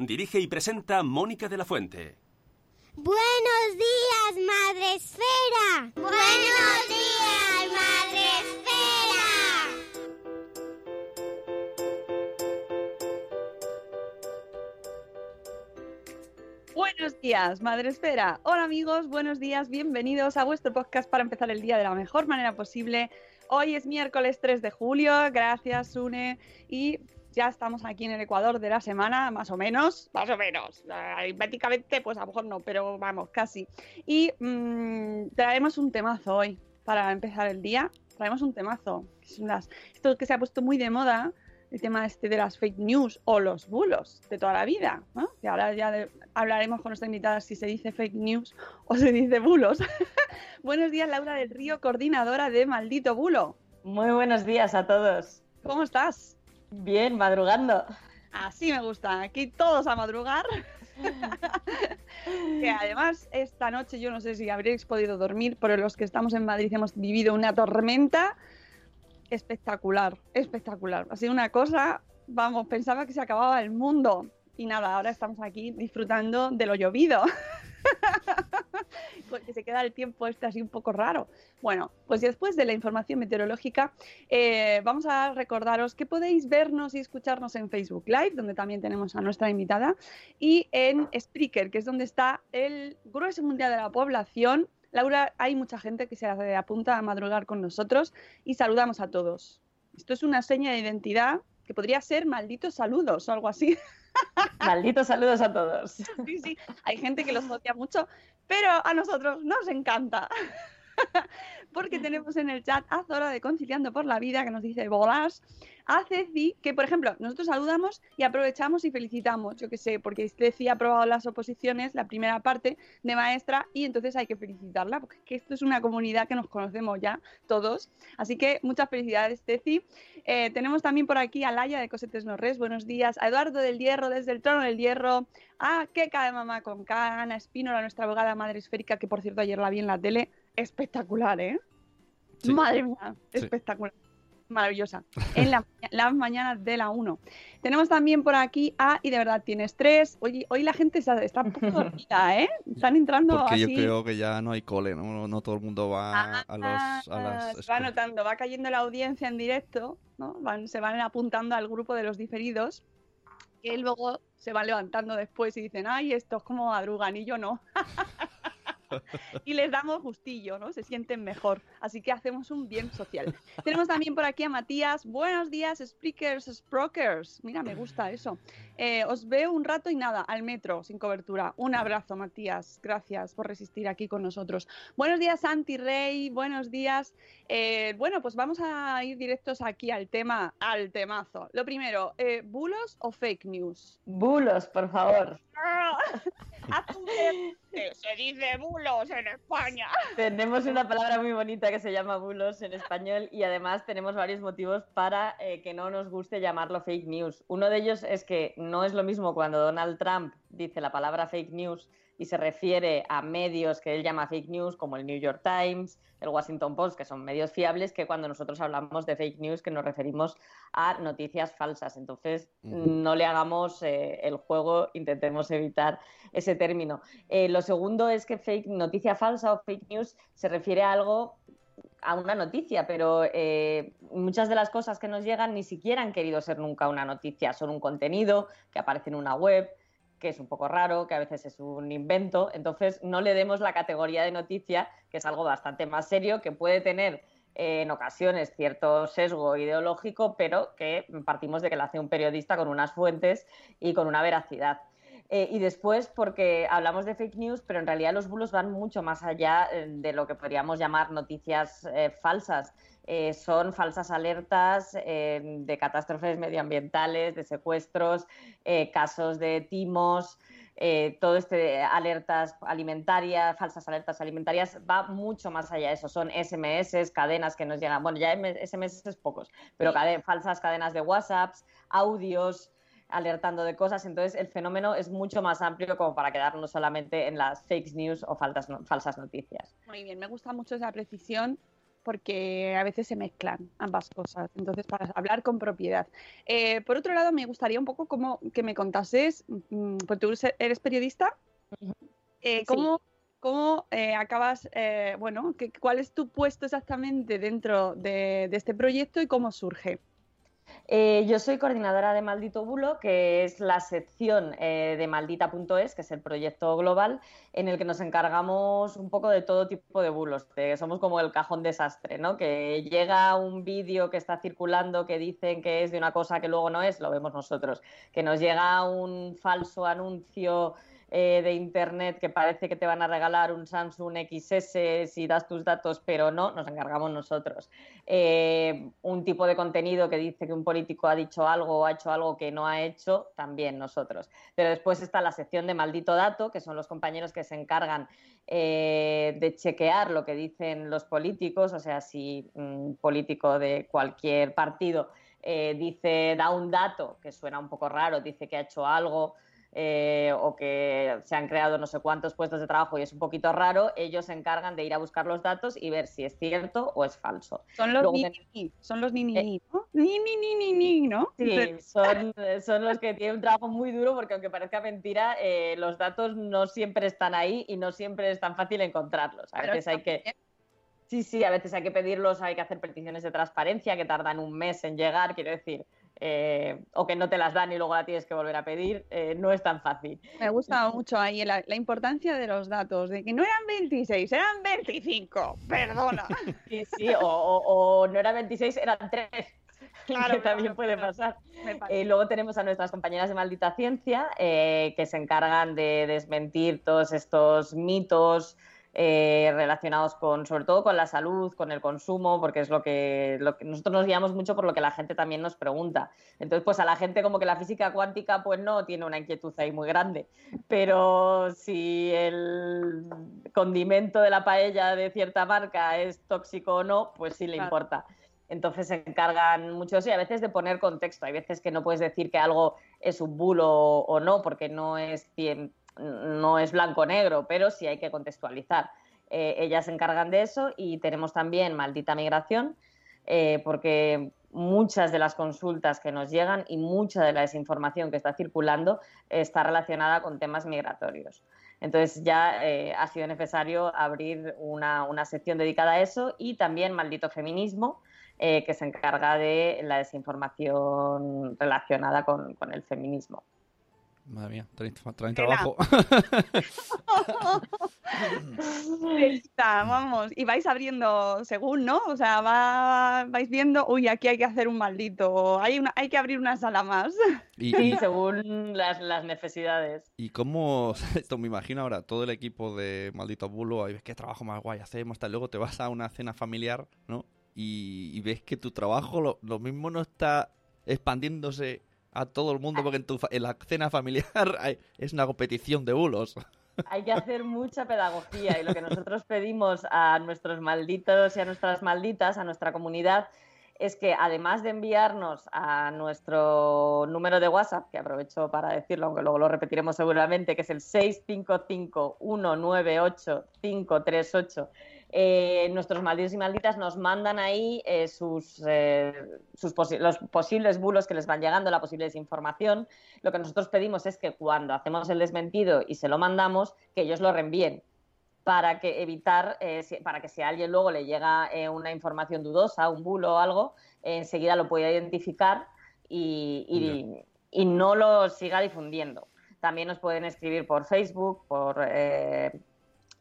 Dirige y presenta Mónica de la Fuente. Buenos días, Madre Esfera. Buenos días, Madre Esfera. Buenos días, Madre Esfera. Hola amigos, buenos días, bienvenidos a vuestro podcast para empezar el día de la mejor manera posible. Hoy es miércoles 3 de julio, gracias Sune, y ya estamos aquí en el Ecuador de la semana, más o menos, más o menos. Aritméticamente, pues a lo mejor no, pero vamos, casi. Y mm, traemos un temazo hoy para empezar el día. Traemos un temazo. las- esto que se ha puesto muy de moda, el tema este de las fake news o los bulos de toda la vida. ¿no? Y ahora ya de- hablaremos con nuestra invitada si se dice fake news o se dice bulos. Buenos días, Laura del Río, coordinadora de Maldito Bulo. Muy buenos días a todos. ¿Cómo estás? Bien, madrugando. Así me gusta. Aquí todos a madrugar. que además, esta noche yo no sé si habréis podido dormir, pero los que estamos en Madrid hemos vivido una tormenta espectacular, espectacular. Ha sido una cosa, vamos, pensaba que se acababa el mundo. Y nada, ahora estamos aquí disfrutando de lo llovido. Porque se queda el tiempo este así un poco raro. Bueno, pues después de la información meteorológica, eh, vamos a recordaros que podéis vernos y escucharnos en Facebook Live, donde también tenemos a nuestra invitada, y en Spreaker, que es donde está el grueso mundial de la población. Laura, hay mucha gente que se apunta a madrugar con nosotros y saludamos a todos. Esto es una seña de identidad que podría ser malditos saludos o algo así. Malditos saludos a todos. Sí, sí, hay gente que los odia mucho, pero a nosotros nos encanta. Porque tenemos en el chat a Zora de Conciliando por la Vida que nos dice bolas, a Ceci, que por ejemplo, nosotros saludamos y aprovechamos y felicitamos, yo que sé, porque Ceci ha aprobado las oposiciones, la primera parte de maestra, y entonces hay que felicitarla, porque es que esto es una comunidad que nos conocemos ya todos. Así que muchas felicidades, Ceci. Eh, tenemos también por aquí a Laia de Cosetes Norres, buenos días, a Eduardo del Hierro desde el Trono del Hierro, a Keka de Mamá con K, Ana Espínola, nuestra abogada madre esférica, que por cierto ayer la vi en la tele, espectacular, ¿eh? Sí. Madre mía, Sí. espectacular. Maravillosa. En la- las mañanas de la 1. Tenemos también por aquí a Y de verdad tienes tres. Oye, hoy la gente está, está un poco dormida, ¿eh? Están entrando Porque yo así. creo que ya no hay cole, ¿no? No, no todo el mundo va a, los, a Ah, las se va notando, va cayendo la audiencia en directo, ¿no? Van- se van apuntando al grupo de los diferidos, que luego se van levantando después y dicen, ay, estos como madrugan y yo no. y les damos gustillo, ¿no? Se sienten mejor. Así que hacemos un bien social. Tenemos también por aquí a Matías. Buenos días, speakers, sprokers. Mira, me gusta eso. Eh, os veo un rato y nada, al metro, sin cobertura. Un abrazo, Matías. Gracias por resistir aquí con nosotros. Buenos días, Santi Rey. Buenos días. Eh, bueno, pues vamos a ir directos aquí al tema, al temazo. Lo primero, eh, ¿bulos o fake news? Bulos, por favor. Que se dice bulos en España. Tenemos una palabra muy bonita que se llama bulos en español y además tenemos varios motivos para eh, que no nos guste llamarlo fake news. Uno de ellos es que no es lo mismo cuando Donald Trump dice la palabra fake news y se refiere a medios que él llama fake news, como el New York Times, el Washington Post, que son medios fiables, que cuando nosotros hablamos de fake news, que nos referimos a noticias falsas. Entonces, no le hagamos eh, el juego, intentemos evitar ese término. Eh, lo segundo es que fake noticia falsa o fake news se refiere a algo a una noticia, pero eh, muchas de las cosas que nos llegan ni siquiera han querido ser nunca una noticia, son un contenido que aparece en una web, que es un poco raro, que a veces es un invento, entonces no le demos la categoría de noticia, que es algo bastante más serio, que puede tener eh, en ocasiones cierto sesgo ideológico, pero que partimos de que lo hace un periodista con unas fuentes y con una veracidad. Eh, y después, porque hablamos de fake news, pero en realidad los bulos van mucho más allá eh, de lo que podríamos llamar noticias eh, falsas. son falsas alertas de catástrofes medioambientales, de secuestros, casos de timos. todo este alertas alimentarias, falsas alertas alimentarias, va mucho más allá de eso. Son SMS, cadenas que nos llegan, bueno, ya SMS es pocos, pero falsas cadenas de WhatsApp, audios, alertando de cosas. Entonces, el fenómeno es mucho más amplio como para quedarnos solamente en las fake news o falsas noticias. Muy bien, me gusta mucho esa precisión porque a veces se mezclan ambas cosas. Entonces, para hablar con propiedad. Eh, por otro lado, me gustaría un poco como que me contases, mm, porque tú eres periodista, eh, ¿cómo, cómo eh, acabas, bueno, que, cuál es tu puesto exactamente dentro de este proyecto y cómo surge? Eh, yo soy coordinadora de Maldito Bulo, que es la sección eh, de maldita.es, que es el proyecto global en el que nos encargamos un poco de todo tipo de bulos. somos como el cajón desastre, ¿no? Que llega un vídeo que está circulando que dicen que es de una cosa que luego no es, lo vemos nosotros. Que nos llega un falso anuncio eh, de Internet que parece que te van a regalar un Samsung XS si das tus datos, pero no, nos encargamos nosotros. Eh, un tipo de contenido que dice que un político ha dicho algo o ha hecho algo que no ha hecho, también nosotros. Pero después está la sección de maldito dato, que son los compañeros que se encargan eh, de chequear lo que dicen los políticos, o sea, si un político de cualquier partido dice, da un dato que suena un poco raro, dice que ha hecho algo, eh, o que se han creado no sé cuántos puestos de trabajo y es un poquito raro, ellos se encargan de ir a buscar los datos y ver si es cierto o es falso. Son los ni, ni, son los ni, ni, ni, ¿no? Ni, ni, ni, ni, ¿no? Sí, son, son, los que tienen un trabajo muy duro porque aunque parezca mentira, eh, los datos no siempre están ahí y no siempre es tan fácil encontrarlos. A veces hay que... Sí, sí, a veces hay que pedirlos, hay que hacer peticiones de transparencia que tardan un mes en llegar, quiero decir, eh, o que no te las dan y luego la tienes que volver a pedir, eh, no es tan fácil. Me ha gustado mucho ahí la, importancia de los datos, de que no eran 26, eran 25, perdona. Sí, sí, o, no eran 26, eran 3. Claro, que también puede pasar. Eh, luego tenemos a nuestras compañeras de Maldita Ciencia, que se encargan de desmentir todos estos mitos, eh, relacionados con, sobre todo con la salud, con el consumo, porque es lo que, lo que nosotros nos guiamos mucho por lo que la gente también nos pregunta. Entonces, pues a la gente como que la física cuántica, pues no tiene una inquietud ahí muy grande. Pero si el condimento de la paella de cierta marca es tóxico o no, pues sí le importa. Entonces se encargan mucho y a veces de poner contexto. Hay veces que no puedes decir que algo es un bulo o no, porque no es no es blanco-negro, pero sí hay que contextualizar. Eh, ellas se encargan de eso y tenemos también Maldita Migración, eh, porque muchas de las consultas que nos llegan y mucha de la desinformación que está circulando está relacionada con temas migratorios. Entonces ya eh, ha sido necesario abrir una, sección dedicada a eso y también Maldito Feminismo, que se encarga de la desinformación relacionada con el feminismo. Madre mía, traen, trabajo. vamos, y vais abriendo según, ¿no? O sea, vais viendo, uy, aquí hay que hacer un maldito, hay, una, hay que abrir una sala más. Y, según las, necesidades. ¿Y cómo, esto me imagino ahora, todo el equipo de Maldito Bulo, ahí ves qué trabajo más guay hacemos, tal, luego te vas a una cena familiar, ¿no? Y, ves que tu trabajo lo mismo no está expandiéndose a todo el mundo porque en, tu, en la cena familiar es una competición de bulos. Hay que hacer mucha pedagogía y lo que nosotros pedimos a nuestros malditos y a nuestras malditas, a nuestra comunidad, es que además de enviarnos a nuestro número de WhatsApp, que aprovecho para decirlo, aunque luego lo repetiremos seguramente, que es el 655-198-538, eh, nuestros malditos y malditas nos mandan ahí eh, sus, eh, sus posi- los posibles bulos que les van llegando, la posible desinformación. Lo que nosotros pedimos es que cuando hacemos el desmentido y se lo mandamos, que ellos lo reenvíen para que evitar, eh, si- para que si a alguien luego le llega una información dudosa, un bulo o algo, enseguida lo pueda identificar y, y- y no lo siga difundiendo. También nos pueden escribir por Facebook, por, eh,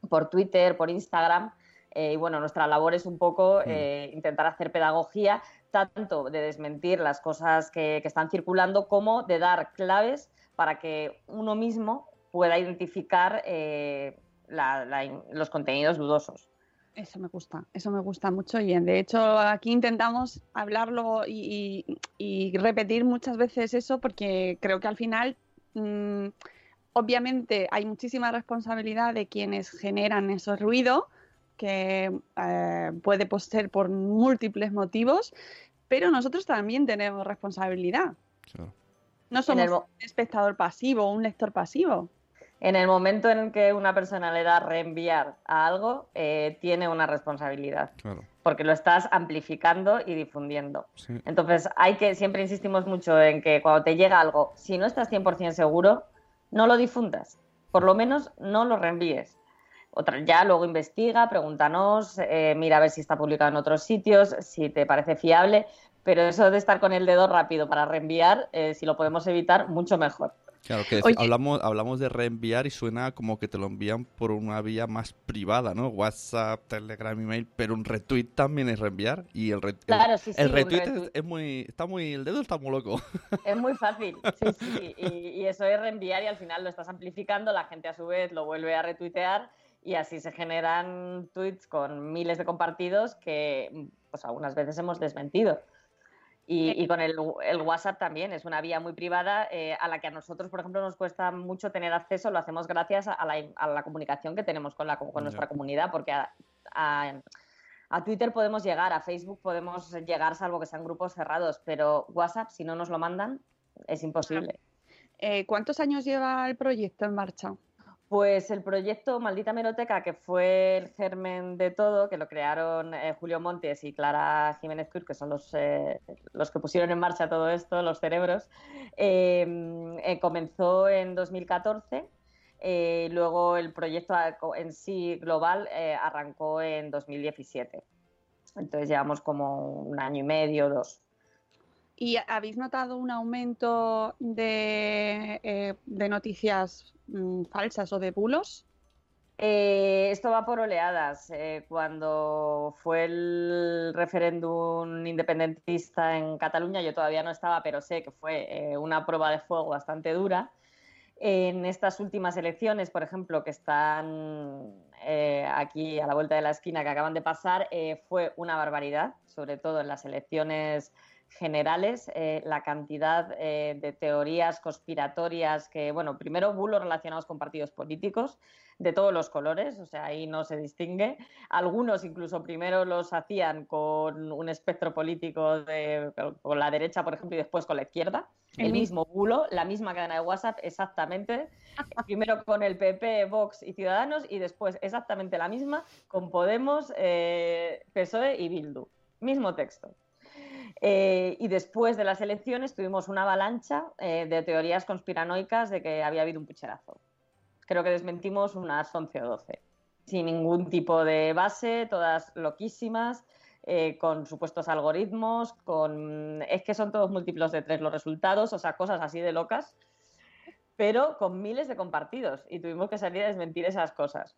por Twitter, por Instagram. Eh, y bueno, nuestra labor es un poco eh, intentar hacer pedagogía, tanto de desmentir las cosas que, que están circulando como de dar claves para que uno mismo pueda identificar eh, la- la in- los contenidos dudosos. Eso me gusta, eso me gusta mucho y de hecho aquí intentamos hablarlo y, y- y repetir muchas veces eso porque creo que al final mm, obviamente hay muchísima responsabilidad de quienes generan esos ruidos que eh, puede pues, ser por múltiples motivos, pero nosotros también tenemos responsabilidad. Claro. No somos el mo- un espectador pasivo o un lector pasivo. En el momento en que una persona le da reenviar a algo, eh, tiene una responsabilidad, Claro. porque lo estás amplificando y difundiendo. Sí. Entonces, hay que, siempre insistimos mucho en que cuando te llega algo, si no estás 100% seguro, no lo difundas. Por lo menos no lo reenvíes. Otra, ya luego investiga, pregúntanos, eh, mira a ver si está publicado en otros sitios, si te parece fiable, pero eso de estar con el dedo rápido para reenviar, eh, si lo podemos evitar, mucho mejor. Claro, que Oye. hablamos, hablamos de reenviar y suena como que te lo envían por una vía más privada, ¿no? WhatsApp, Telegram, email, pero un retweet también es reenviar y el, re- el- Claro, sí, sí, el retweet, retweet. Es, es muy, está muy, el dedo está muy loco. Es muy fácil, sí, sí. Y, y eso es reenviar y al final lo estás amplificando, la gente a su vez lo vuelve a retuitear y así se generan tweets con miles de compartidos que pues algunas veces hemos desmentido. Y, y con el, el WhatsApp también, es una vía muy privada eh, a la que a nosotros, por ejemplo, nos cuesta mucho tener acceso, lo hacemos gracias a la, a la comunicación que tenemos con, la, con nuestra comunidad, porque a, a- a Twitter podemos llegar, a Facebook podemos llegar, salvo que sean grupos cerrados, pero WhatsApp, si no nos lo mandan, es imposible. Eh, ¿Cuántos años lleva el proyecto en marcha? Pues el proyecto Maldita Meroteca, que fue el germen de todo, que lo crearon eh, Julio Montes y Clara Jiménez Cruz, que son los, eh, los que pusieron en marcha todo esto, los cerebros, eh, eh, comenzó en 2014. eh, luego el proyecto a- en sí global arrancó en 2017. Entonces llevamos como un año y medio, dos. ¿Y habéis notado un aumento de, eh, noticias mm, falsas o de bulos? Eh, esto va por oleadas. Eh, cuando fue el referéndum independentista en Cataluña, yo todavía no estaba, pero sé que fue una prueba de fuego bastante dura. En estas últimas elecciones, por ejemplo, que están aquí a la vuelta de la esquina, que acaban de pasar, fue una barbaridad, sobre todo en las elecciones generales, eh, la cantidad eh, de teorías conspiratorias que, bueno, primero bulos relacionados con partidos políticos de todos los colores, o sea, ahí no se distingue. Algunos incluso primero los hacían con un espectro político de, con la derecha, por ejemplo, y después con la izquierda. El El mi- mismo bulo, la misma cadena de WhatsApp, exactamente. Primero con el PP, Vox y Ciudadanos y después exactamente la misma con Podemos, eh, PSOE y Bildu. Mismo texto. Eh, y después de las elecciones tuvimos una avalancha eh, de teorías conspiranoicas de que había habido un pucherazo. Creo que desmentimos unas 11 o 12, sin ningún tipo de base, todas loquísimas, eh, con supuestos algoritmos, con... Es que son todos múltiplos de tres los resultados, o sea, cosas así de locas, pero con miles de compartidos y tuvimos que salir a desmentir esas cosas.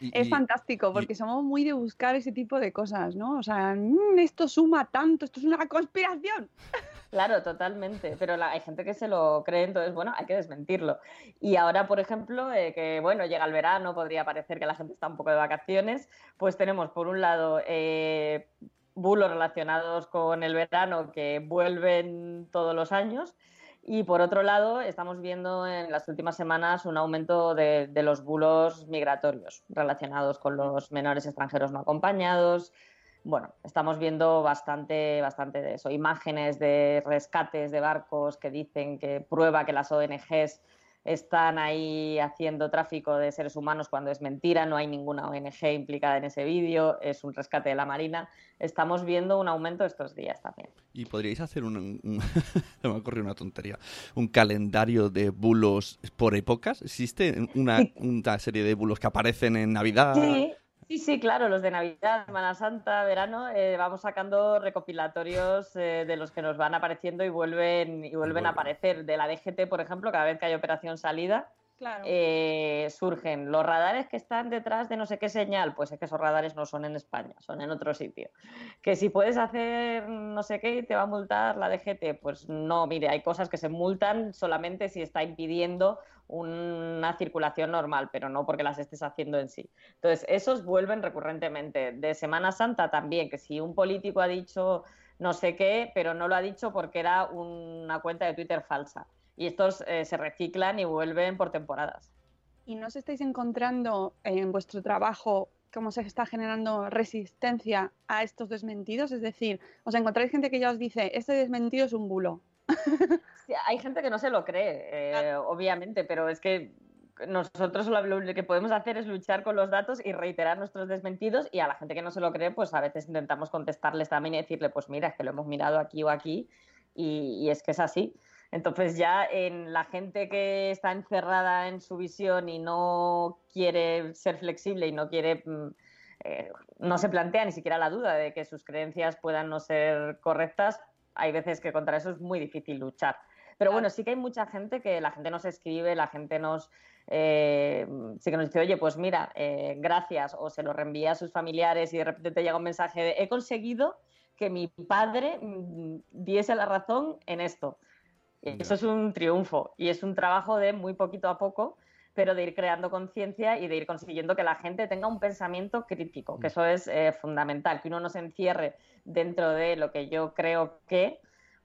Y- Es y- fantástico porque somos muy de buscar ese tipo de cosas, ¿no? O sea, "Mm, esto suma tanto, esto es una conspiración. Claro, totalmente, pero la- hay gente que se lo cree, entonces, bueno, hay que desmentirlo. Y ahora, por ejemplo, eh, que, bueno, llega el verano, podría parecer que la gente está un poco de vacaciones, pues tenemos, por un lado, eh, bulos relacionados con el verano que vuelven todos los años, y por otro lado, estamos viendo en las últimas semanas un aumento de, de los bulos migratorios relacionados con los menores extranjeros no acompañados, bueno, estamos viendo bastante, bastante de eso. Imágenes de rescates de barcos que dicen que prueba que las ONGs están ahí haciendo tráfico de seres humanos cuando es mentira, no hay ninguna ONG implicada en ese vídeo, es un rescate de la Marina. Estamos viendo un aumento estos días también. ¿Y podríais hacer un... un- me ha ocurrido una tontería. ¿Un calendario de bulos por épocas? ¿Existe una, una serie de bulos que aparecen en Navidad? Sí, sí, sí, claro, los de Navidad, Semana Santa, verano, eh, vamos sacando recopilatorios eh, de los que nos van apareciendo y vuelven, y vuelven vuelven. a aparecer. De la DGT, por ejemplo, cada vez que hay operación salida, Claro. eh, surgen los radares que están detrás de no sé qué señal, pues es que esos radares no son en España, son en otro sitio. Que si puedes hacer no sé qué y te va a multar la DGT, pues no, mire, hay cosas que se multan solamente si está impidiendo una circulación normal, pero no porque las estés haciendo en sí. Entonces, esos vuelven recurrentemente. De Semana Santa también, que si un político ha dicho no sé qué, pero no lo ha dicho porque era una cuenta de Twitter falsa. Y estos eh, se reciclan y vuelven por temporadas. ¿Y no os estáis encontrando en vuestro trabajo cómo se está generando resistencia a estos desmentidos? Es decir, ¿os encontráis gente que ya os dice, este desmentido es un bulo? Sí, hay gente que no se lo cree, eh, obviamente, pero es que nosotros lo, que podemos hacer es luchar con los datos y reiterar nuestros desmentidos y a la gente que no se lo cree, pues a veces intentamos contestarles también y decirle, pues mira, es que lo hemos mirado aquí o aquí y, y es que es así. Entonces ya en la gente que está encerrada en su visión y no quiere ser flexible y no quiere, mm, eh, no se plantea ni siquiera la duda de que sus creencias puedan no ser correctas, hay veces que contra eso es muy difícil luchar. Pero bueno, sí que hay mucha gente que la gente nos escribe, la gente nos eh, sí que nos dice, oye, pues mira, eh, gracias, o se lo reenvía a sus familiares y de repente te llega un mensaje de he conseguido que mi padre mm, diese la razón en esto. Eso es un triunfo y es un trabajo de muy poquito a poco, pero de ir creando conciencia y de ir consiguiendo que la gente tenga un pensamiento crítico, que eso es eh, fundamental, que uno no se encierre dentro de lo que yo creo que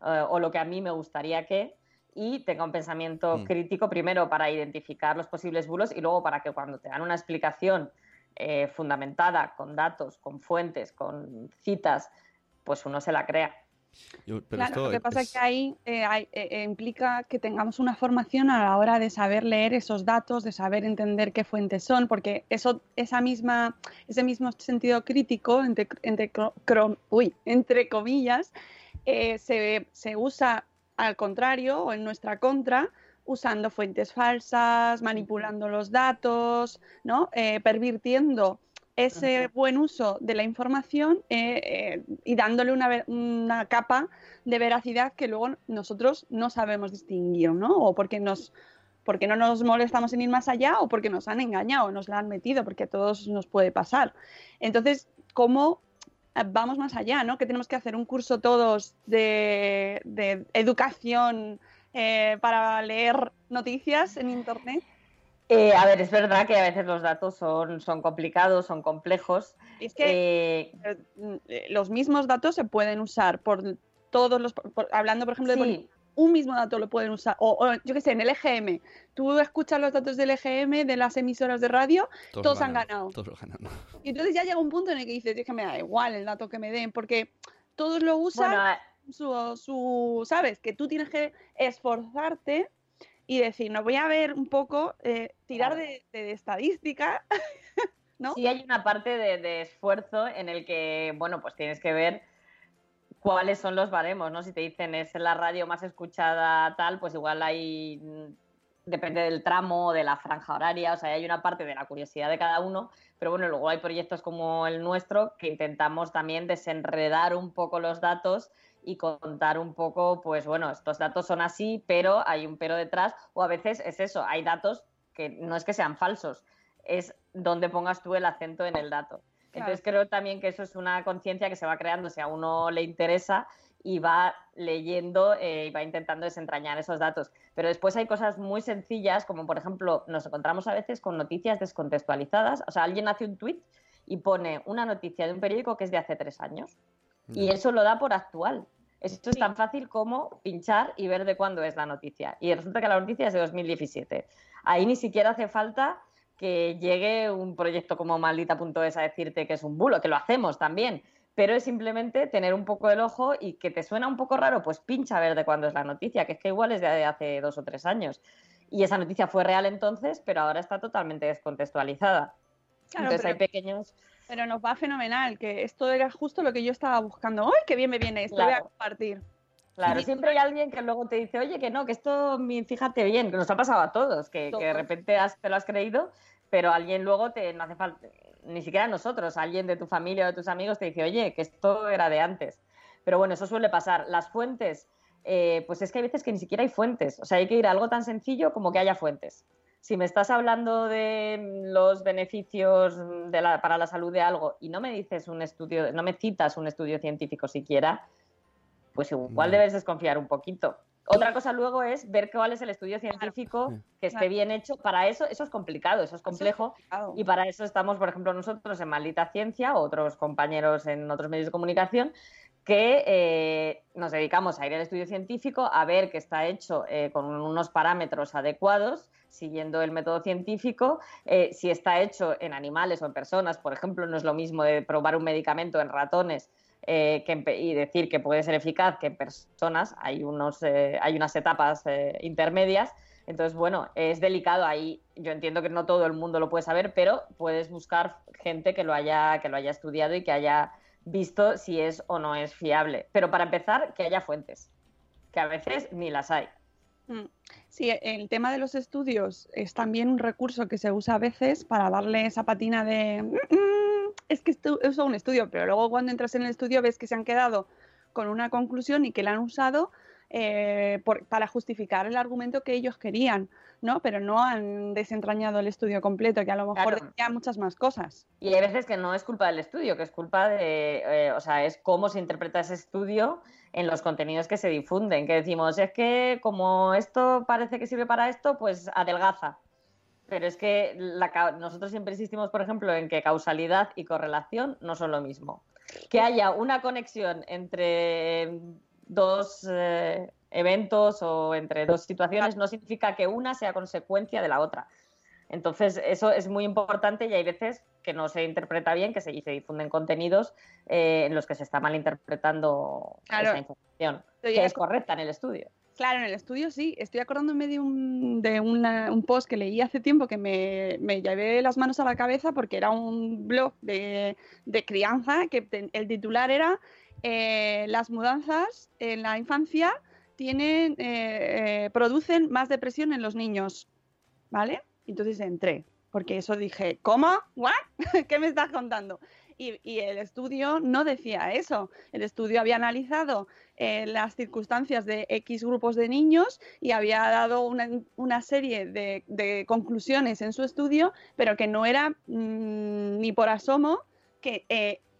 eh, o lo que a mí me gustaría que y tenga un pensamiento Mm. crítico primero para identificar los posibles bulos y luego para que cuando te dan una explicación eh, fundamentada con datos, con fuentes, con citas, pues uno se la crea. Yo- pero claro, esto lo que pasa es es- que ahí eh, hay- eh, eh, implica que tengamos una formación a la hora de saber leer esos datos, de saber entender qué fuentes son, porque eso, esa misma, ese mismo sentido crítico, entre, entre, uy, comillas, eh, se, se usa al contrario o en nuestra contra, usando fuentes falsas, manipulando los datos, ¿no? Eh, pervirtiendo ese buen uso de la información eh, eh, y dándole una, una capa de veracidad que luego nosotros no sabemos distinguir, ¿no? O porque nos porque no nos molestamos en ir más allá o porque nos han engañado, nos la han metido, porque a todos nos puede pasar. Entonces, ¿cómo vamos más allá, ¿no? Que tenemos que hacer un curso todos de, de educación eh, para leer noticias en internet. Eh, a ver, es verdad que a veces los datos son, son complicados, son complejos. Es que Eh, eh, eh, los mismos datos se pueden usar por todos los, por- hablando por ejemplo de sí, un mismo dato lo pueden usar, o, o, yo qué sé, en el EGM, tú escuchas los datos del EGM de las emisoras de radio todos han ganan, ganado. Todos ganan. y entonces ya llega un punto en el que dices, es que me da igual el dato que me den, porque todos lo usan bueno, su, su- sabes, que tú tienes que esforzarte y decir, no voy a ver un poco, eh, tirar Claro. de, de estadística, ¿no? sí hay una parte de, de esfuerzo en el que, bueno, pues tienes que ver cuáles son los baremos, ¿no? Si te dicen es la radio más escuchada tal, pues igual hay, mm, depende del tramo, de la franja horaria, o sea, hay una parte de la curiosidad de cada uno, pero bueno, luego hay proyectos como el nuestro que intentamos también desenredar un poco los datos y contar un poco, pues bueno, estos datos son así, pero hay un pero detrás, o a veces es eso, hay datos que no es que sean falsos, es donde pongas tú el acento en el dato. Entonces creo también que eso es una conciencia que se va creando si a uno le interesa y va leyendo eh, y va intentando desentrañar esos datos. Pero después hay cosas muy sencillas, como por ejemplo, nos encontramos a veces con noticias descontextualizadas. O sea, alguien hace un tweet y pone una noticia de un periódico que es de hace tres años. Y eso lo da por actual. Esto es tan fácil como pinchar y ver de cuándo es la noticia. Y resulta que la noticia es de 2017. Ahí ni siquiera hace falta que llegue un proyecto como maldita.es a decirte que es un bulo, que lo hacemos también. pero es simplemente tener un poco el ojo y que te suena un poco raro, pues pincha a ver de cuándo es la noticia, que es que igual es de hace dos o tres años. Y esa noticia fue real entonces, pero ahora está totalmente descontextualizada. Claro, entonces pero- hay pequeños... Pero nos va fenomenal, que esto era justo lo que yo estaba buscando. ¡Ay, qué bien me viene esto! Voy a Claro. compartir. Claro, siempre hay alguien que luego te dice, oye, que no, que esto, fíjate bien, que nos ha pasado a todos, que, que de repente has- te lo has creído, pero alguien luego te, no hace falta, ni siquiera nosotros, alguien de tu familia o de tus amigos te dice, oye, que esto era de antes. Pero bueno, eso suele pasar. Las fuentes, eh, pues es que hay veces que ni siquiera hay fuentes, o sea, hay que ir a algo tan sencillo como que haya fuentes. Si me estás hablando de los beneficios de la- para la salud de algo y no me dices un estudio, no me citas un estudio científico siquiera, pues igual No. debes desconfiar un poquito. Otra cosa luego es ver cuál es el estudio científico que esté Claro. bien hecho. Para eso, eso es complicado, eso es complejo. Y para eso estamos, por ejemplo, nosotros en Maldita Ciencia, otros compañeros en otros medios de comunicación, que eh, nos dedicamos a ir al estudio científico, a ver que está hecho eh, con unos parámetros adecuados, siguiendo el método científico. Eh, si está hecho en animales o en personas, por ejemplo, no es lo mismo de probar un medicamento en ratones eh, que y decir que puede ser eficaz que en personas. Hay, unos, eh, hay unas etapas intermedias. Entonces, bueno, es delicado ahí. Yo entiendo que no todo el mundo lo puede saber, pero puedes buscar gente que lo haya, que lo haya estudiado y que haya visto si es o no es fiable. Pero para empezar, que haya fuentes, que a veces ni las hay. Mm. Sí, el tema de los estudios es también un recurso que se usa a veces para darle esa patina de "Mm, mm, es que es un estudio, pero luego cuando entras en el estudio ves que se han quedado con una conclusión y que la han usado eh, por- para justificar el argumento que ellos querían, ¿no? Pero no han desentrañado el estudio completo, que a lo mejor Claro. decía muchas más cosas. Y hay veces que no es culpa del estudio, que es culpa de, eh, o sea, es cómo se interpreta ese estudio en los contenidos que se difunden, que decimos, es que como esto parece que sirve para esto, pues adelgaza. Pero es que la nosotros siempre insistimos, por ejemplo, en que causalidad y correlación no son lo mismo. Que haya una conexión entre dos eh, eventos o entre dos situaciones no significa que una sea consecuencia de la otra. Entonces, eso es muy importante y hay veces que no se interpreta bien, que se, y se difunden contenidos eh, en los que se está malinterpretando Claro. esa información, Estoy que es correcta en el estudio. Claro, en el estudio sí. Estoy acordándome de un, de una- un post que leí hace tiempo que me, me llevé las manos a la cabeza porque era un blog de, de crianza que el titular era eh, Las mudanzas en la infancia tienen, eh, eh, producen más depresión en los niños. ¿Vale? Entonces entré, porque eso dije, ¿cómo? ¿What? ¿Qué me estás contando? Y, el estudio no decía eso. El estudio había analizado eh, las circunstancias de X grupos de niños y había dado una, serie de, conclusiones en su estudio, pero que no era mm, ni por asomo que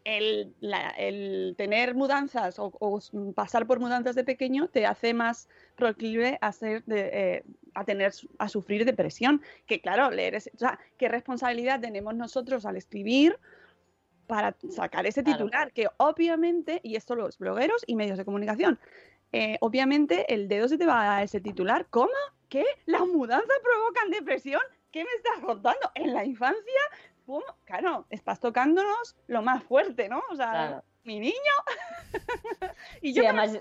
el, la- el tener mudanzas o, pasar por mudanzas de pequeño te hace más proclive a ser de, eh, a tener a sufrir depresión que claro leer o sea qué responsabilidad tenemos nosotros al escribir para sacar ese Claro. titular que obviamente y esto los blogueros y medios de comunicación eh, obviamente el dedo se te va a ese titular ¿cómo? ¿qué? ¿las mudanzas provocan depresión? ¿qué me estás contando? ¿en la infancia? Claro estás tocándonos lo más fuerte ¿no? o sea Claro. mi niño y Sí, yo además,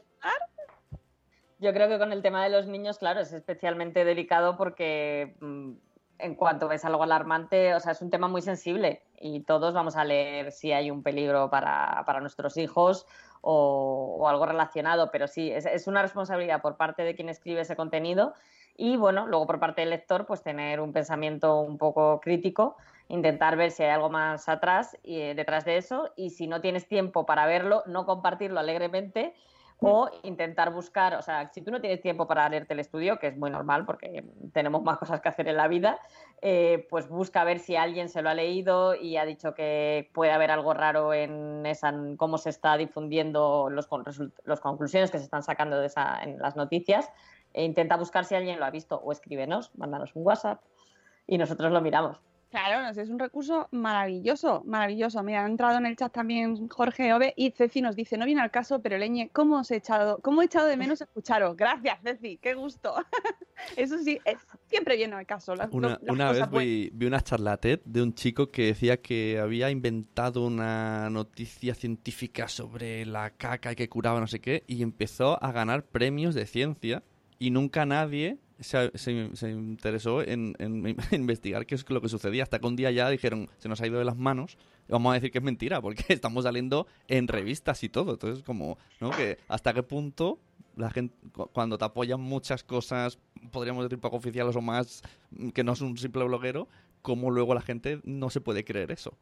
yo creo que con el tema de los niños, claro, es especialmente delicado porque mm, en cuanto ves algo alarmante, o sea, es un tema muy sensible y todos vamos a leer si hay un peligro para, para nuestros hijos o, o algo relacionado, pero sí, es, es una responsabilidad por parte de quien escribe ese contenido y, bueno, luego por parte del lector, pues tener un pensamiento un poco crítico, intentar ver si hay algo más atrás y eh, detrás de eso y si no tienes tiempo para verlo, no compartirlo alegremente o intentar buscar, o sea, si tú no tienes tiempo para leerte el estudio, que es muy normal porque tenemos más cosas que hacer en la vida, eh, pues busca ver si alguien se lo ha leído y ha dicho que puede haber algo raro en esa, en cómo se está difundiendo result- los conclusiones que se están sacando de esa, en las noticias. E intenta buscar si alguien lo ha visto o escríbenos, mándanos un WhatsApp y nosotros lo miramos. Claro, no sé, es un recurso maravilloso, maravilloso. Mira, ha entrado en el chat también Jorge Ove y Ceci nos dice, no viene al caso, pero Leñe, ¿cómo os he echado, cómo he echado de menos escucharos? Gracias, Ceci, qué gusto. Eso sí, es- siempre viene al caso. Las, Una, las una vez vi, vi una charla TED de un chico que decía que había inventado una noticia científica sobre la caca y que curaba no sé qué y empezó a ganar premios de ciencia y nunca nadie se, se- interesó en, en investigar qué es lo que sucedía. Hasta que un día ya dijeron se nos ha ido de las manos vamos a decir que es mentira porque estamos saliendo en revistas y todo. Entonces como no que hasta qué punto la gente cu- cuando te apoyan muchas cosas podríamos decir poco oficiales o más que no es un simple bloguero cómo luego la gente no se puede creer eso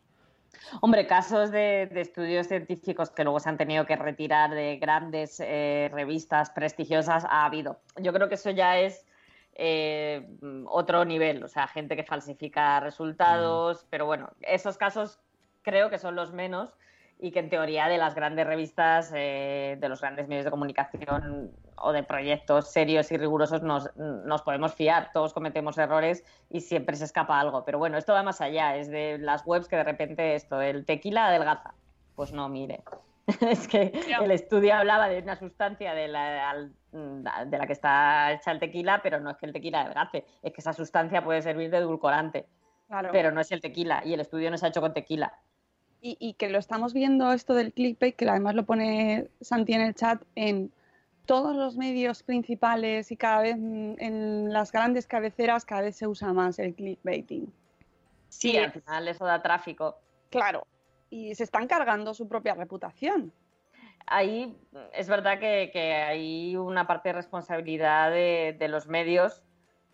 Hombre, casos de, de estudios científicos que luego se han tenido que retirar de grandes eh, revistas prestigiosas ha habido. Yo creo que eso ya es eh, otro nivel, o sea, gente que falsifica resultados, pero bueno, esos casos creo que son los menos y que en teoría de las grandes revistas, eh, de los grandes medios de comunicación o de proyectos serios y rigurosos nos, nos podemos fiar. Todos cometemos errores y siempre se escapa algo. Pero bueno, esto va más allá. Es de las webs que de repente esto, el tequila adelgaza. Pues no, mire. es que el estudio hablaba de una sustancia de la, de la que está hecha el tequila, pero no es que el tequila adelgace. Es que esa sustancia puede servir de edulcorante, Claro. pero no es el tequila. Y el estudio no se ha hecho con tequila. Y, y que lo estamos viendo esto del clickbait, que además lo pone Santi en el chat, en todos los medios principales y cada vez mm, en las grandes cabeceras cada vez se usa más el clickbaiting. Sí, Sí. al final eso da tráfico. Claro. Y se están cargando su propia reputación. ahí es verdad que, que hay una parte de responsabilidad de, de los medios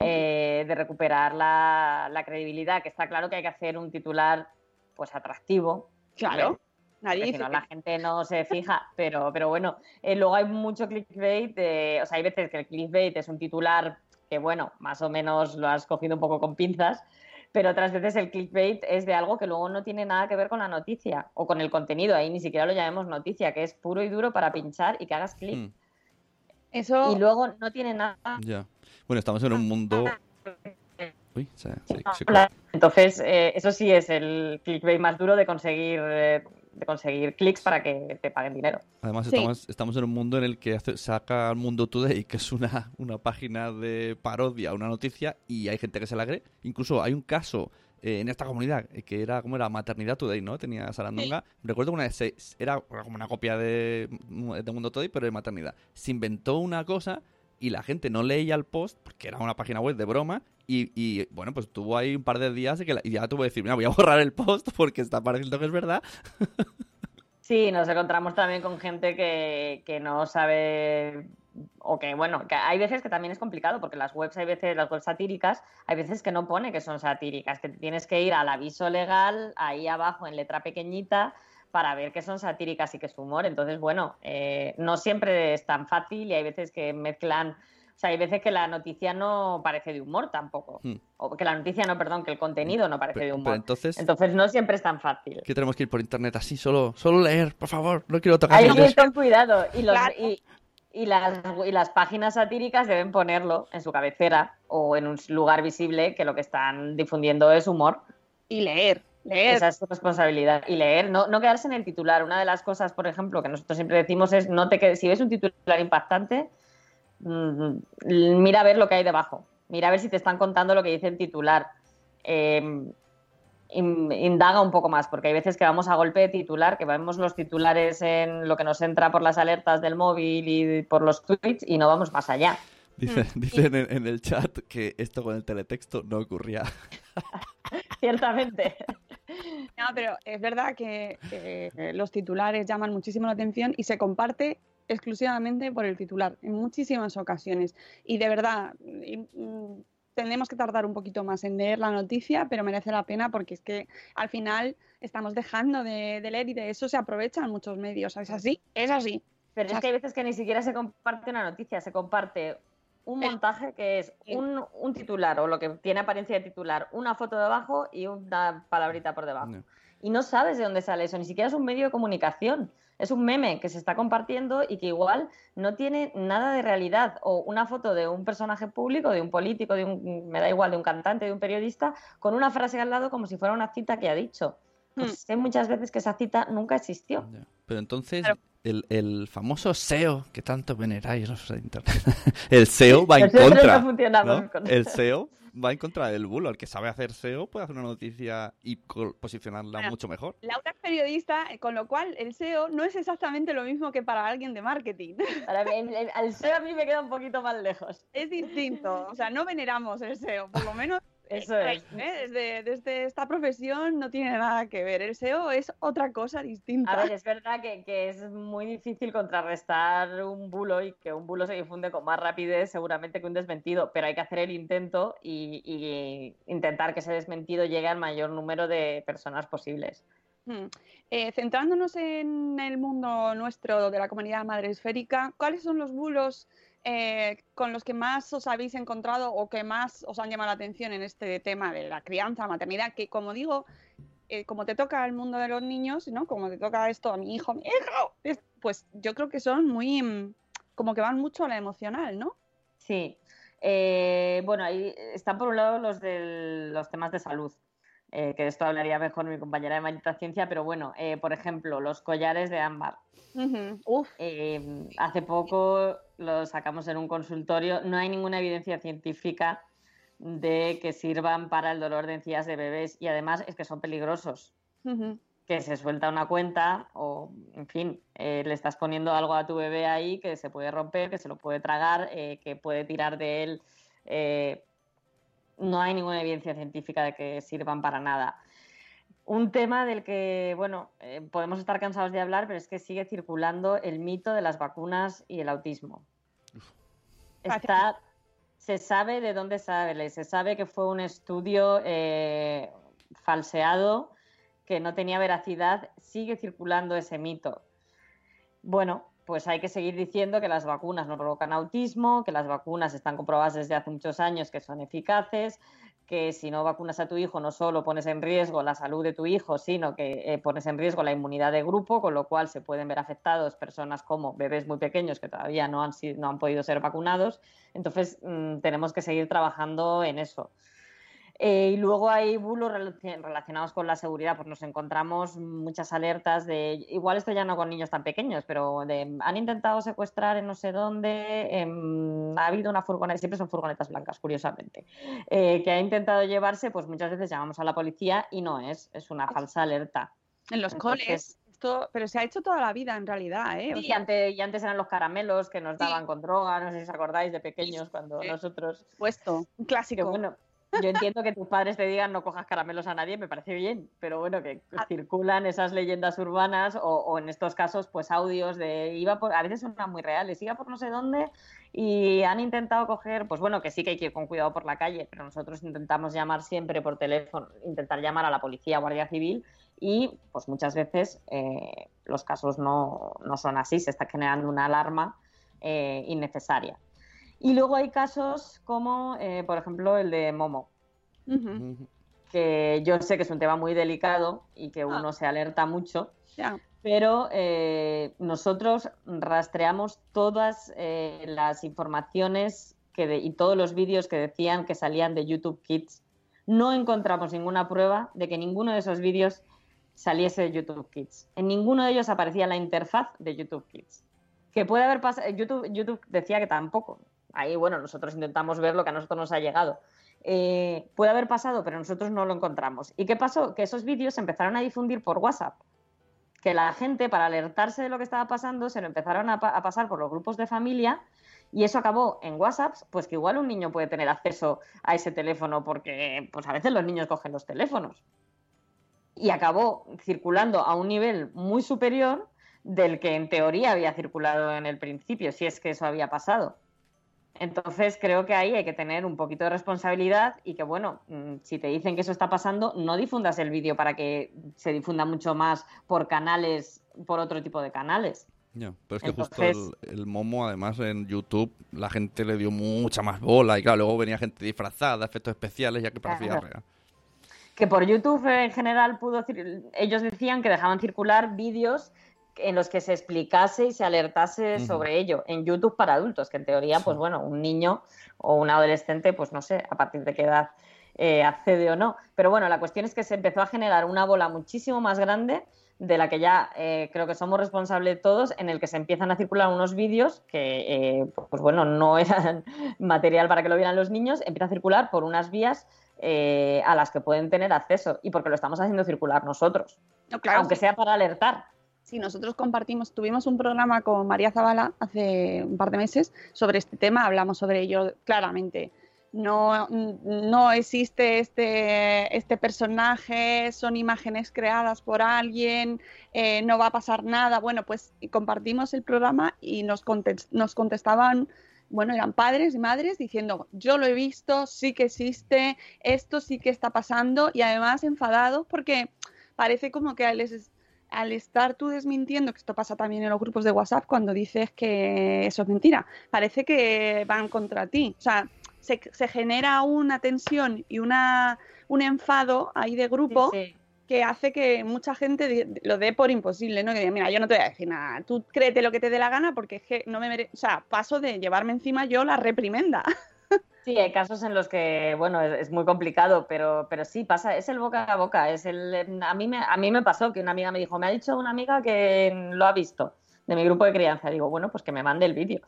eh, de recuperar la, la credibilidad, que está claro que hay que hacer un titular pues atractivo. Claro. Nadie si no la gente no se fija, pero, pero bueno, eh, luego hay mucho clickbait, eh, o sea, hay veces que el clickbait es un titular que, bueno, más o menos lo has cogido un poco con pinzas, pero otras veces el clickbait es de algo que luego no tiene nada que ver con la noticia o con el contenido, ahí ni siquiera lo llamemos noticia, que es puro y duro para pinchar y que hagas clic. Mm, Eso Y luego no tiene nada ya bueno estamos en un mundo uy se, se- se Hola. Entonces, eh, eso sí es el clickbait más duro de conseguir, eh, de conseguir clics para que te paguen dinero. Además, Sí. estamos, estamos en un mundo en el que hace- saca el Mundo Today, que es una, una página de parodia, una noticia, y hay gente que se la cree. Incluso hay un caso eh, en esta comunidad eh, que era como era Maternidad Today, ¿no? Tenía Sarandonga. Recuerdo que una vez se- era como una copia de, de Mundo Today, pero de maternidad. Se inventó una cosa y la gente no leía el post porque era una página web de broma. Y, y, bueno, pues tuvo ahí un par de días y, que la- y ya tuvo que decir, mira, voy a borrar el post porque está pareciendo que es verdad. Sí, nos encontramos también con gente que, que no sabe o que, bueno, que hay veces que también es complicado porque las webs, hay veces, las webs satíricas, hay veces que no pone que son satíricas, que tienes que ir al aviso legal, ahí abajo en letra pequeñita, para ver que son satíricas y que es humor. Entonces, bueno, eh, no siempre es tan fácil y hay veces que mezclan, o sea, hay veces que la noticia no parece de humor tampoco. Hmm. O que la noticia no, perdón, que el contenido no parece de humor. pero entonces, Entonces no siempre es tan fácil. que tenemos que ir por internet así, solo, solo leer, por favor, no quiero tocar Hay que ir con cuidado. Y, los- Claro. y, y las, y las páginas satíricas deben ponerlo en su cabecera o en un lugar visible que lo que están difundiendo es humor. y leer, leer. Esa es su responsabilidad. Y leer, no, no quedarse en el titular. Una de las cosas, por ejemplo, que nosotros siempre decimos es no te quedes, si ves un titular impactante, mm, mira a ver lo que hay debajo. Mira a ver si te están contando lo que dice el titular. Eh, in- indaga un poco más, porque hay veces que vamos a golpe de titular, que vemos los titulares en lo que nos entra por las alertas del móvil y por los tweets y no vamos más allá. Dice- Dicen en, en el chat que esto con el teletexto no ocurría. Ciertamente. No, pero es verdad que, que los titulares llaman muchísimo la atención y se comparte exclusivamente por el titular en muchísimas ocasiones. Y de verdad, y, mm, tendremos que tardar un poquito más en leer la noticia, pero merece la pena porque es que al final estamos dejando de, de leer y de eso se aprovechan muchos medios. ¿Es así? Es así. Pero es que hay veces que ni siquiera se comparte una noticia, se comparte un montaje que es un, un titular o lo que tiene apariencia de titular, una foto debajo y una palabrita por debajo. No. Y no sabes de dónde sale eso, ni siquiera es un medio de comunicación. Es un meme que se está compartiendo y que igual no tiene nada de realidad. O una foto de un personaje público, de un político, de un, me da igual, de un cantante, de un periodista, con una frase al lado como si fuera una cita que ha dicho. Pues sé muchas veces que esa cita nunca existió. Pero entonces, Claro. el, el famoso SEO que tanto veneráis los de internet, el SEO va en contra. no ¿no? con- El SEO va en contra del bulo. El que sabe hacer SEO puede hacer una noticia y posicionarla Bueno, mucho mejor. Laura es periodista, eh, con lo cual el SEO no es exactamente lo mismo que para alguien de marketing. Para mí, el- SEO a mí me queda un poquito más lejos. Es distinto. O sea, no veneramos el SEO, por lo menos Eso es. eh, desde, desde esta profesión no tiene nada que ver. El SEO es otra cosa distinta. A ver, es verdad que, que es muy difícil contrarrestar un bulo y que un bulo se difunde con más rapidez seguramente que un desmentido, pero hay que hacer el intento y, y intentar que ese desmentido llegue al mayor número de personas posibles. Mm. Eh, centrándonos en el mundo nuestro de la comunidad madre esférica, ¿cuáles son los bulos eh, con los que más os habéis encontrado o que más os han llamado la atención en este tema de la crianza, maternidad? Que como digo, eh, como te toca el mundo de los niños, ¿no? Como te toca esto a mi hijo, mi hijo, es- pues yo creo que son muy, mm, como que van mucho a la emocional, ¿no? Sí. Eh, bueno, ahí están por un lado los, del- los temas de salud, eh, que de esto hablaría mejor mi compañera de Maldita Ciencia, pero bueno, eh, por ejemplo, los collares de ámbar. Ujú. Uf, hace poco lo sacamos en un consultorio. No hay ninguna evidencia científica de que sirvan para el dolor de encías de bebés y además es que son peligrosos. Que se suelta una cuenta o, en fin, eh, le estás poniendo algo a tu bebé ahí que se puede romper, que se lo puede tragar, eh, que puede tirar de él. Eh, no hay ninguna evidencia científica de que sirvan para nada. Un tema del que, bueno, podemos estar cansados de hablar, pero es que sigue circulando el mito de las vacunas y el autismo. Está, se sabe de dónde sale, se sabe que fue un estudio eh, falseado, que no tenía veracidad, sigue circulando ese mito. Bueno, pues hay que seguir diciendo que las vacunas no provocan autismo, que las vacunas están comprobadas desde hace muchos años que son eficaces, que si no vacunas a tu hijo no solo pones en riesgo la salud de tu hijo, sino que eh, pones en riesgo la inmunidad de grupo, con lo cual se pueden ver afectados personas como bebés muy pequeños que todavía no han, sido- no han podido ser vacunados. Entonces, mm, tenemos que seguir trabajando en eso. Eh, y luego hay bulos relaci- relacionados con la seguridad, pues nos encontramos muchas alertas de, igual esto ya no con niños tan pequeños, pero de, han intentado secuestrar en no sé dónde, em, ha habido una furgoneta, siempre son furgonetas blancas, curiosamente, eh, que ha intentado llevarse, pues muchas veces llamamos a la policía y no es, es una falsa alerta. En los Entonces- coles. Pero se ha hecho toda la vida en realidad, ¿eh? Sí, sea, antes, y antes eran los caramelos que nos Sí. daban con droga, no sé si os acordáis de pequeños cuando Sí. nosotros puesto, un clásico. bueno, yo entiendo que tus padres te digan no cojas caramelos a nadie, me parece bien, pero bueno, que Ah. circulan esas leyendas urbanas o, o en estos casos, pues audios de iba por, a veces son muy reales, iba por no sé dónde y han intentado coger, pues bueno, que sí que hay que ir con cuidado por la calle, pero nosotros intentamos llamar siempre por teléfono, intentar llamar a la policía, Guardia Civil y pues muchas veces eh, los casos no, no son así, se está generando una alarma eh, innecesaria. Y luego hay casos como, eh, por ejemplo, el de Momo, que yo sé que es un tema muy delicado y que Ah. uno se alerta mucho, pero eh, nosotros rastreamos todas eh, las informaciones que de- y todos los vídeos que decían que salían de YouTube Kids. No encontramos ninguna prueba de que ninguno de esos vídeos saliese de YouTube Kids. En ninguno de ellos aparecía la interfaz de YouTube Kids. Que puede haber pasado, YouTube, YouTube decía que tampoco. Ahí, bueno, nosotros intentamos ver lo que a nosotros nos ha llegado. Eh, puede haber pasado, pero nosotros no lo encontramos. ¿Y qué pasó? Que esos vídeos se empezaron a difundir por WhatsApp que la gente, para alertarse de lo que estaba pasando, se lo empezaron a, a pasar por los grupos de familia y eso acabó en WhatsApp, pues que igual un niño puede tener acceso a ese teléfono porque pues a veces los niños cogen los teléfonos. Y acabó circulando a un nivel muy superior del que en teoría había circulado en el principio, si es que eso había pasado. Entonces creo que ahí hay que tener un poquito de responsabilidad y que, bueno, mm, si te dicen que eso está pasando, no difundas el vídeo para que se difunda mucho más por canales, por otro tipo de canales. Ya, pero es que Entonces- justo el, el Momo, además, en YouTube, la gente le dio mucha más bola. Y claro, luego venía gente disfrazada, efectos especiales, ya que parecía Claro. real. Que por YouTube en general pudo ellos decían que dejaban circular vídeos en los que se explicase y se alertase sobre ello en YouTube para adultos, que en teoría, pues bueno, un niño o un adolescente, pues no sé a partir de qué edad eh, accede o no. Pero bueno, la cuestión es que se empezó a generar una bola muchísimo más grande de la que ya eh, creo que somos responsables todos, en el que se empiezan a circular unos vídeos que, eh, pues bueno, no eran material para que lo vieran los niños, empieza a circular por unas vías eh, a las que pueden tener acceso y porque lo estamos haciendo circular nosotros, No, claro, aunque sí. sea para alertar. Sí, nosotros compartimos, tuvimos un programa con María Zavala hace un par de meses sobre este tema, hablamos sobre ello claramente. No, no existe este, este personaje, son imágenes creadas por alguien, eh, no va a pasar nada. Bueno, pues compartimos el programa y nos, contes- nos contestaban, bueno, eran padres y madres diciendo, yo lo he visto, sí que existe, esto sí que está pasando y además enfadados porque parece como que les al estar tú desmintiendo, que esto pasa también en los grupos de WhatsApp, cuando dices que eso es mentira, parece que van contra ti. O sea, se, se genera una tensión y una, un enfado ahí de grupo Sí, sí. que hace que mucha gente lo dé por imposible, ¿no? Que diga, mira, yo no te voy a decir nada, tú créete lo que te dé la gana porque es que no me mere... O sea, paso de llevarme encima yo la reprimenda. Sí, hay casos en los que, bueno, es, muy complicado, pero, pero sí pasa, es el boca a boca, es el, a mí me, a mí me pasó que una amiga me dijo, me ha dicho una amiga que lo ha visto de mi grupo de crianza, digo, bueno, pues que me mande el vídeo.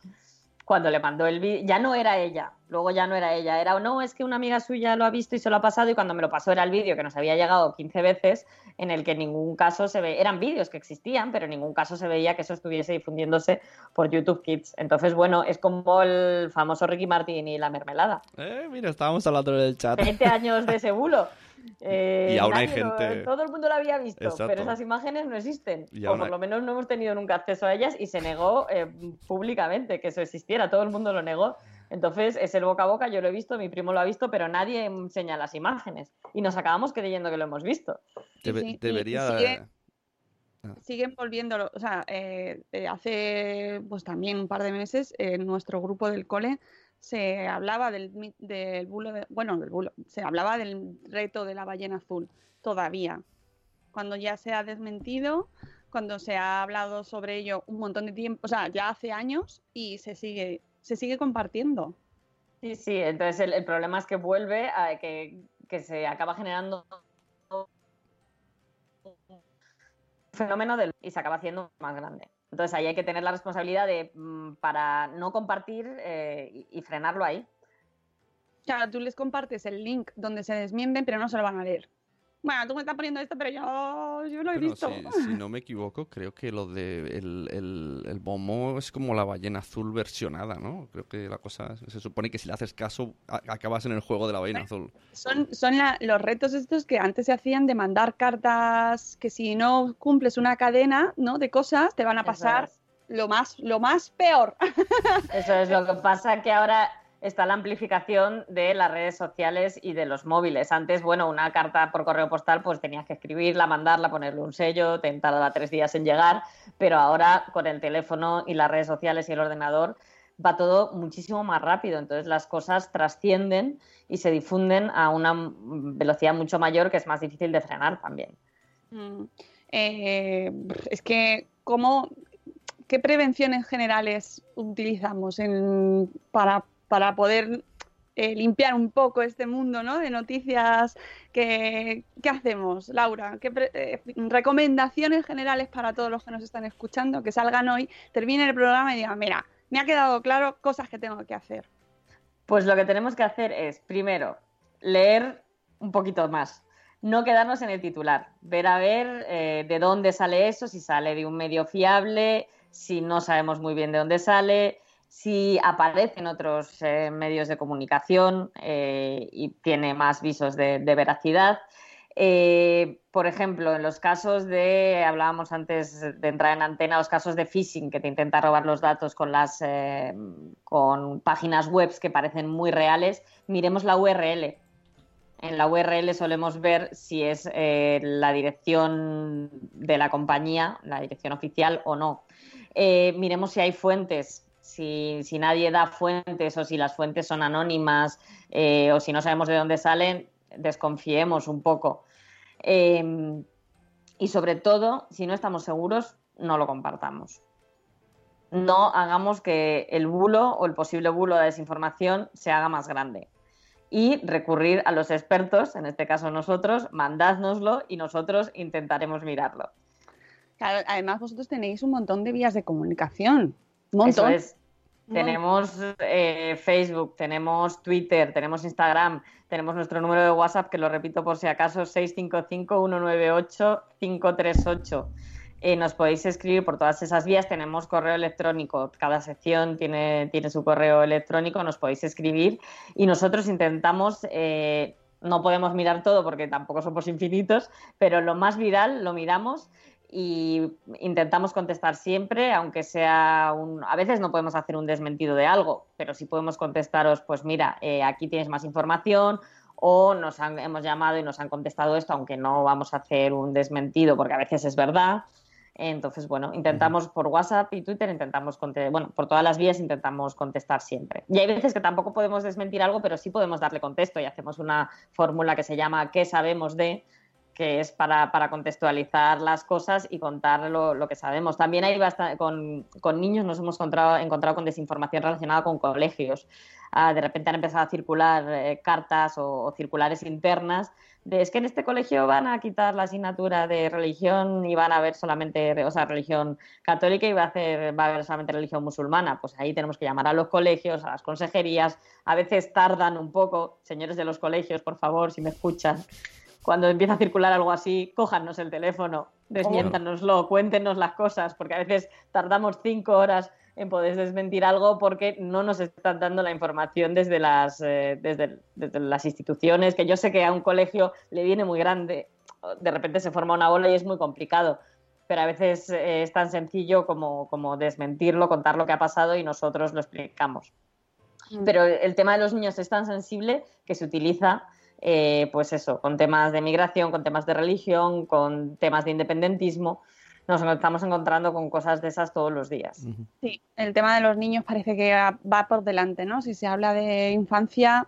Cuando le mandó el vídeo, ya no era ella, luego ya no era ella, era, no, es que una amiga suya lo ha visto y se lo ha pasado y cuando me lo pasó era el vídeo que nos había llegado 15 veces en el que en ningún caso se ve, eran vídeos que existían, pero en ningún caso se veía que eso estuviese difundiéndose por YouTube Kids. Entonces, bueno, es como el famoso Ricky Martin y la mermelada. Eh, mira, estábamos hablando del chat. 20 años de ese bulo. Eh, Y aún hay nadie lo- gente- todo el mundo lo había visto, Exacto. pero esas imágenes no existen. Y o por hay- lo menos no hemos tenido nunca acceso a ellas y se negó eh, públicamente que eso existiera. Todo el mundo lo negó. Entonces es el boca a boca, yo lo he visto, mi primo lo ha visto, pero nadie enseña las imágenes. Y nos acabamos creyendo que lo hemos visto. Debe- sí, y- y debería... sigue- Ah. siguen volviéndolo, o sea, eh, eh, hace pues también un par de meses en nuestro grupo del cole se hablaba del, del bulo, de- bueno, del bulo, se hablaba del reto de la ballena azul todavía, cuando ya se ha desmentido, cuando se ha hablado sobre ello un montón de tiempo, o sea, ya hace años y se sigue, se sigue compartiendo. Sí, sí, entonces el, el problema es que vuelve a que, que se acaba generando un fenómeno del, y se acaba haciendo más grande. Entonces ahí hay que tener la responsabilidad de, mm, para no compartir eh, y, frenarlo ahí. Claro, tú les compartes el link donde se desmienten, pero no se lo van a leer. Bueno, tú me estás poniendo esto, pero yo, yo lo he visto. si, si no me equivoco, creo que lo de el, el, el es como la ballena azul versionada, ¿no? Creo que la cosa se supone que si le haces caso a- acabas en el juego de la ballena azul. Son, son la- los retos estos que antes se hacían de mandar cartas que si no cumples una cadena ¿no? de cosas te van a pasar lo más, lo más peor. Eso es lo que pasa que ahora está la amplificación de las redes sociales y de los móviles. Antes, bueno, una carta por correo postal, pues tenías que escribirla, mandarla, ponerle un sello, te tardaba tres días en llegar, pero ahora con el teléfono y las redes sociales y el ordenador va todo muchísimo más rápido. Entonces las cosas trascienden y se difunden a una velocidad mucho mayor que es más difícil de frenar también. Mm, eh, es que, ¿cómo, ¿qué prevenciones generales utilizamos en- para, para poder eh, limpiar un poco este mundo ¿no? de noticias? que ¿Qué hacemos, Laura? ¿Qué eh, recomendaciones generales para todos los que nos están escuchando? Que salgan hoy, terminen el programa y digan, mira, me ha quedado claro cosas que tengo que hacer. Pues lo que tenemos que hacer es, primero, leer un poquito más. No quedarnos en el titular. Ver a ver eh, de dónde sale eso, si sale de un medio fiable, si no sabemos muy bien de dónde sale, si aparece en otros eh, medios de comunicación eh, y tiene más visos de, veracidad. Eh, por ejemplo, en los casos de, hablábamos antes de entrar en antena, los casos de phishing, que te intenta robar los datos con las con páginas web que parecen muy reales, miremos la URL. En la URL solemos ver si es la dirección de la compañía, la dirección oficial o no. Miremos si hay fuentes, si, nadie da fuentes o si las fuentes son anónimas eh, o si no sabemos de dónde salen, desconfiemos un poco. Eh, y sobre todo, si no estamos seguros, no lo compartamos. No hagamos que el bulo o el posible bulo de desinformación se haga más grande. Y recurrir a los expertos, en este caso nosotros, mandádnoslo y nosotros intentaremos mirarlo. Además vosotros tenéis un montón de vías de comunicación. Eso montón. es. Tenemos eh, Facebook, tenemos Twitter, tenemos Instagram, tenemos nuestro número de WhatsApp, que lo repito por si acaso, 655-198-538. Eh, nos podéis escribir por todas esas vías. Tenemos correo electrónico. Cada sección tiene, tiene su correo electrónico. Nos podéis escribir. Y nosotros intentamos, eh, no podemos mirar todo porque tampoco somos infinitos, pero lo más viral lo miramos y intentamos contestar siempre, aunque sea un... A veces no podemos hacer un desmentido de algo, pero sí podemos contestaros, pues mira, eh, aquí tienes más información o nos han, hemos llamado y nos han contestado esto, aunque no vamos a hacer un desmentido porque a veces es verdad. Entonces, bueno, intentamos por WhatsApp y Twitter, intentamos, bueno, por todas las vías intentamos contestar siempre. Y hay veces que tampoco podemos desmentir algo, pero sí podemos darle contexto y hacemos una fórmula que se llama ¿qué sabemos de? Que es para, para contextualizar las cosas y contar lo, lo que sabemos. También hay bastante, con, con niños nos hemos encontrado, encontrado con desinformación relacionada con colegios. Ah, de repente han empezado a circular eh, cartas o, circulares internas de es que en este colegio van a quitar la asignatura de religión y van a ver solamente, o sea, religión católica y va a, hacer, va a haber solamente religión musulmana. Pues ahí tenemos que llamar a los colegios, a las consejerías. A veces tardan un poco. Señores de los colegios, por favor, si me escuchan, cuando empieza a circular algo así, cójanos el teléfono, desmiéntanoslo, cuéntenos las cosas, porque a veces tardamos cinco horas en poder desmentir algo porque no nos están dando la información desde las, eh, desde, desde las instituciones, que yo sé que a un colegio le viene muy grande, de repente se forma una ola y es muy complicado, pero a veces eh, es tan sencillo como, como desmentirlo, contar lo que ha pasado y nosotros lo explicamos. Pero el tema de los niños es tan sensible que se utiliza eh, pues eso, con temas de migración, con temas de religión, con temas de independentismo. Nos estamos encontrando con cosas de esas todos los días. Sí, el tema de los niños parece que va por delante, ¿no? Si se habla de infancia,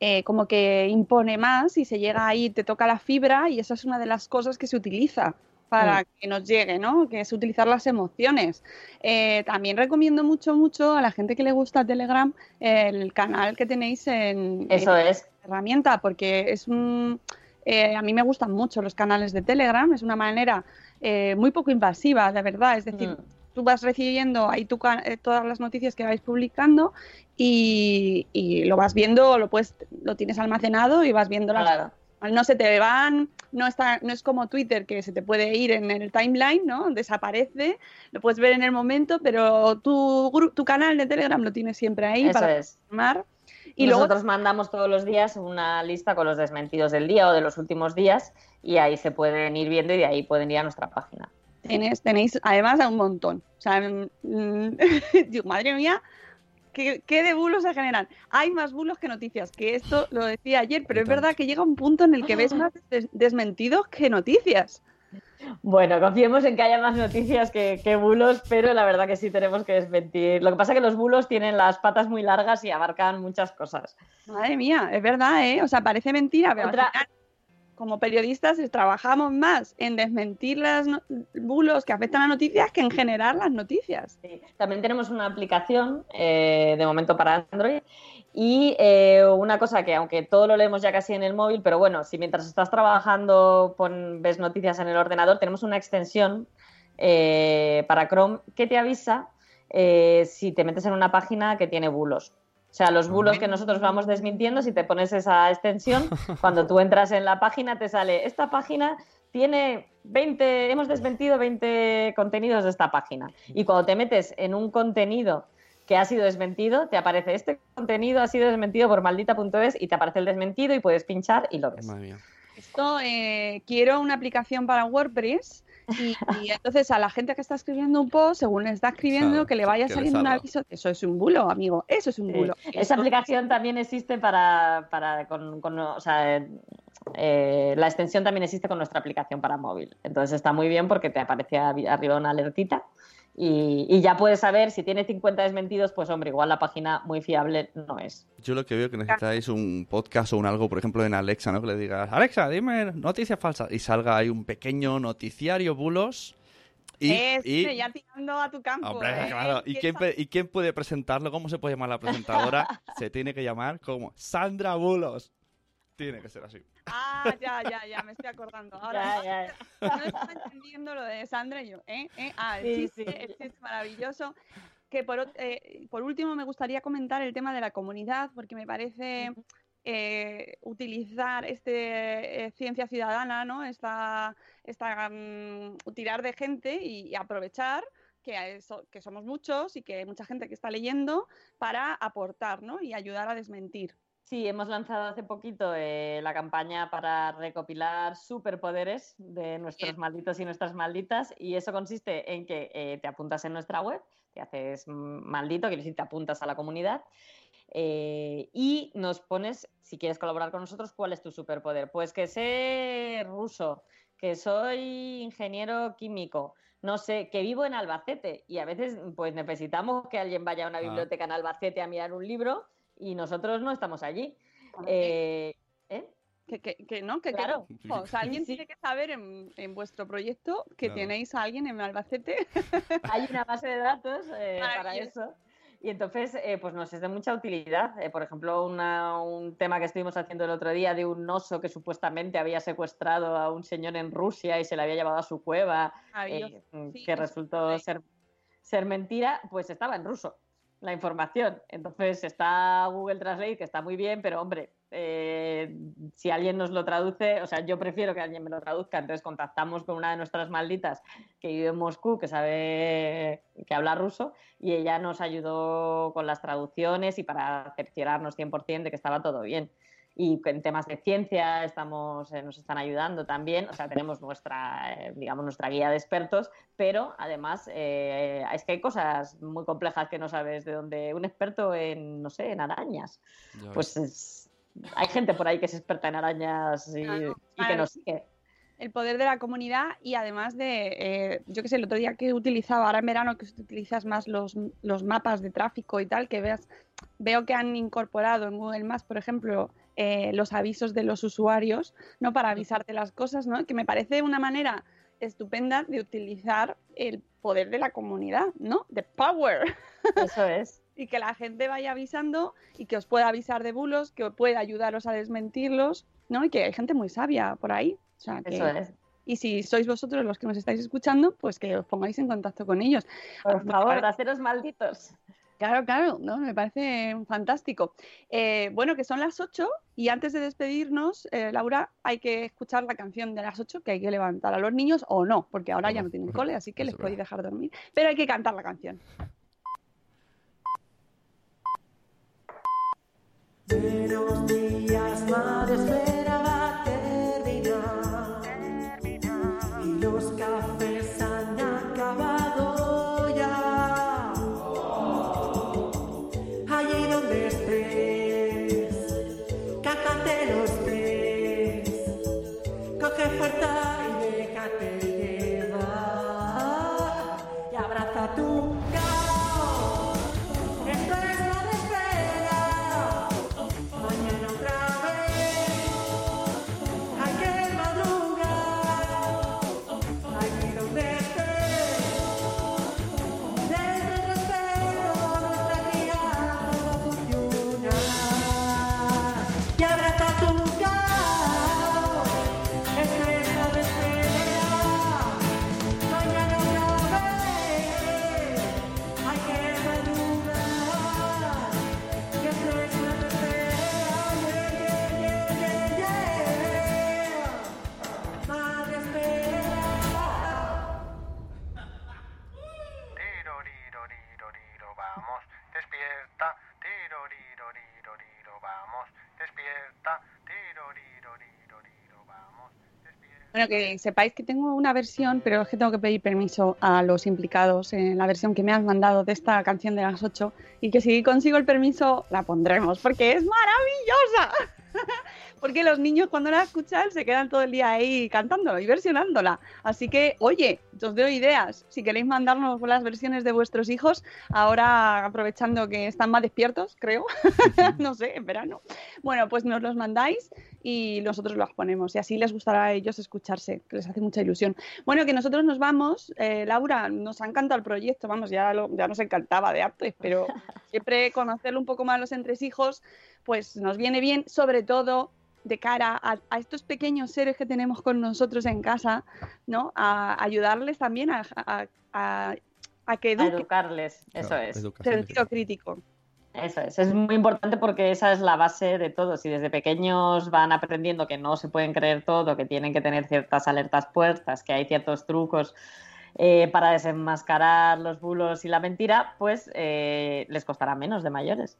eh, como que impone más y se llega ahí, te toca la fibra y esa es una de las cosas que se utiliza para Mm. que nos llegue, ¿no? Que es utilizar las emociones. Eh, también recomiendo mucho, mucho a la gente que le gusta Telegram el canal que tenéis en, Eso es. Herramienta, porque es un... eh, a mí me gustan mucho los canales de Telegram, es una manera eh, muy poco invasiva, de verdad. Es decir, Mm. tú vas recibiendo ahí tu eh, todas las noticias que vais publicando y, y lo vas viendo, lo puedes, lo tienes almacenado y vas viendo las Claro. no se te van, no está, no es como Twitter que se te puede ir en el timeline, ¿no? Desaparece, lo puedes ver en el momento, pero tu, tu canal de Telegram lo tienes siempre ahí Eso para es. Y luego nosotros mandamos todos los días una lista con los desmentidos del día o de los últimos días y ahí se pueden ir viendo y de ahí pueden ir a nuestra página. tenéis, tenéis además a un montón. O sea, mm, digo, madre mía, ¿qué, qué de bulos se generan? Hay más bulos que noticias, que esto lo decía ayer, pero es verdad que llega un punto en el que ves más des- desmentidos que noticias. Bueno, confiemos en que haya más noticias que, que bulos, pero la verdad que sí tenemos que desmentir. Lo que pasa es que los bulos tienen las patas muy largas y abarcan muchas cosas. Madre mía, es verdad, ¿eh? O sea, parece mentira, pero al Otra- final, como periodistas eh, trabajamos más en desmentir los bulos que afectan a noticias que en generar las noticias. Sí. También tenemos una aplicación eh, de momento para Android y eh, una cosa que aunque todo lo leemos ya casi en el móvil, pero bueno, si mientras estás trabajando pon- ves noticias en el ordenador, tenemos una extensión eh, para Chrome que te avisa eh, si te metes en una página que tiene bulos. O sea, los bulos que nosotros vamos desmintiendo, si te pones esa extensión, cuando tú entras en la página te sale, esta página tiene 20, hemos desmentido 20 contenidos de esta página. Y cuando te metes en un contenido que ha sido desmentido, te aparece este contenido ha sido desmentido por maldita.es y te aparece el desmentido y puedes pinchar y lo ves. Madre mía. Esto, eh, quiero una aplicación para WordPress y, y entonces a la gente que está escribiendo un post, según le está escribiendo, Claro, que le vaya que saliendo un aviso. Eso es un bulo, amigo, eso es un Sí. bulo. Esa Esto- aplicación también existe para, para con, con- o sea, eh, la extensión también existe con nuestra aplicación para móvil. Entonces está muy bien porque te aparece arri- arriba una alertita y, y ya puedes saber si tiene 50 desmentidos, pues hombre, igual la página muy fiable no es. Yo lo que veo que necesitáis un podcast o un algo, por ejemplo, en Alexa, ¿no? Que le digas, Alexa, dime noticias falsas. Y salga ahí un pequeño noticiario bulos Y, Este, y- ya tirando a tu campo. Hombre, ¿eh? claro. ¿Y quién, ¿Y quién puede presentarlo? ¿Cómo se puede llamar la presentadora? se tiene que llamar como Sandra Bulos. Tiene que ser así. Ah, ya, ya, ya, me estoy acordando. Ahora Ya, ya. no estaba entendiendo lo de Sandra y yo, ¿eh? ¿eh? Ah, el Sí, chiste, sí. el chiste maravilloso. Que por, eh, por último me gustaría comentar el tema de la comunidad, porque me parece eh, utilizar este eh, ciencia ciudadana, ¿no? Esta, esta mm, tirar de gente y, y aprovechar que, eso- que somos muchos y que hay mucha gente que está leyendo para aportar, ¿no? Y ayudar a desmentir. Sí, hemos lanzado hace poquito eh, la campaña para recopilar superpoderes de nuestros Bien. malditos y nuestras malditas y eso consiste en que eh, te apuntas en nuestra web, te haces maldito, quiere decir, te apuntas a la comunidad eh, y nos pones, si quieres colaborar con nosotros, cuál es tu superpoder. Pues que sé ruso, que soy ingeniero químico, no sé, que vivo en Albacete y a veces pues necesitamos que alguien vaya a una Ah. biblioteca en Albacete a mirar un libro y nosotros no estamos allí. Eh, ¿eh? Que, que, que no, que, que- Claro. o sea, alguien Sí. tiene que saber en, en vuestro proyecto que Claro. tenéis a alguien en Albacete. Hay una base de datos eh, para eso. Y entonces, eh, pues nos es de mucha utilidad. Eh, por ejemplo, una- un tema que estuvimos haciendo el otro día de un oso que supuestamente había secuestrado a un señor en Rusia y se le había llevado a su cueva, eh, mm, Sí, que resultó sí. ser, ser mentira, pues estaba en ruso la información. Entonces está Google Translate, que está muy bien, pero hombre, eh, si alguien nos lo traduce, o sea, yo prefiero que alguien me lo traduzca, entonces contactamos con una de nuestras malditas que vive en Moscú, que sabe que habla ruso, y ella nos ayudó con las traducciones y para cerciorarnos 100% de que estaba todo bien. Y en temas de ciencia estamos, eh, nos están ayudando también, o sea, tenemos nuestra, eh, digamos, nuestra guía de expertos, pero además eh, es que hay cosas muy complejas que no sabes de dónde. Un experto en, no sé, en arañas. Ya Pues es- hay gente por ahí que es experta en arañas y, Claro, y que nos sigue. El poder de la comunidad y además de, eh, yo que sé, el otro día que utilizaba, ahora en verano que utilizas más los, los mapas de tráfico y tal, que veas, veo que han incorporado en Google Maps, por ejemplo, eh, los avisos de los usuarios, ¿no? Para avisarte las cosas, ¿no? Que me parece una manera estupenda de utilizar el poder de la comunidad, ¿no? The power. Eso es. y que la gente vaya avisando y que os pueda avisar de bulos, que pueda ayudaros a desmentirlos, ¿no? Y que hay gente muy sabia por ahí. O sea, que- Eso es. Y si sois vosotros los que nos estáis escuchando, pues que os pongáis en contacto con ellos. Por favor, haceros malditos. Claro, claro, ¿no? Me parece fantástico. Eh, bueno, que son las 8 y antes de despedirnos, eh, Laura, hay que escuchar la canción de las 8, que hay que levantar a los niños o no, porque ahora ya no. tienen cole, así que les es podéis dejar dormir. Pero hay que cantar la canción. Buenos días, madre, Bueno, que sepáis que tengo una versión, pero es que tengo que pedir permiso a los implicados en la versión que me han mandado de esta canción de las 8 y que si consigo el permiso la pondremos porque es maravillosa. porque los niños cuando la escuchan se quedan todo el día ahí cantándola y versionándola. Así que, oye, os doy ideas. Si queréis mandarnos las versiones de vuestros hijos, ahora aprovechando que están más despiertos, creo, no sé, en verano. Bueno, pues nos los mandáis y nosotros las ponemos y así les gustará a ellos escucharse, que les hace mucha ilusión. Bueno, que nosotros nos vamos, eh, Laura, nos ha encantado el proyecto, vamos, ya, lo- ya nos encantaba de antes, pero siempre conocerlo un poco más los entresijos, pues nos viene bien, sobre todo de cara a, a estos pequeños seres que tenemos con nosotros en casa, ¿no? A ayudarles también a, a- a- a que A eduquen educarles, eso Claro, es. educación sentido crítico. Eso es, es muy importante porque esa es la base de todo. Si desde pequeños van aprendiendo que no se pueden creer todo, que tienen que tener ciertas alertas puestas, que hay ciertos trucos eh, para desenmascarar los bulos y la mentira, pues eh, les costará menos de mayores.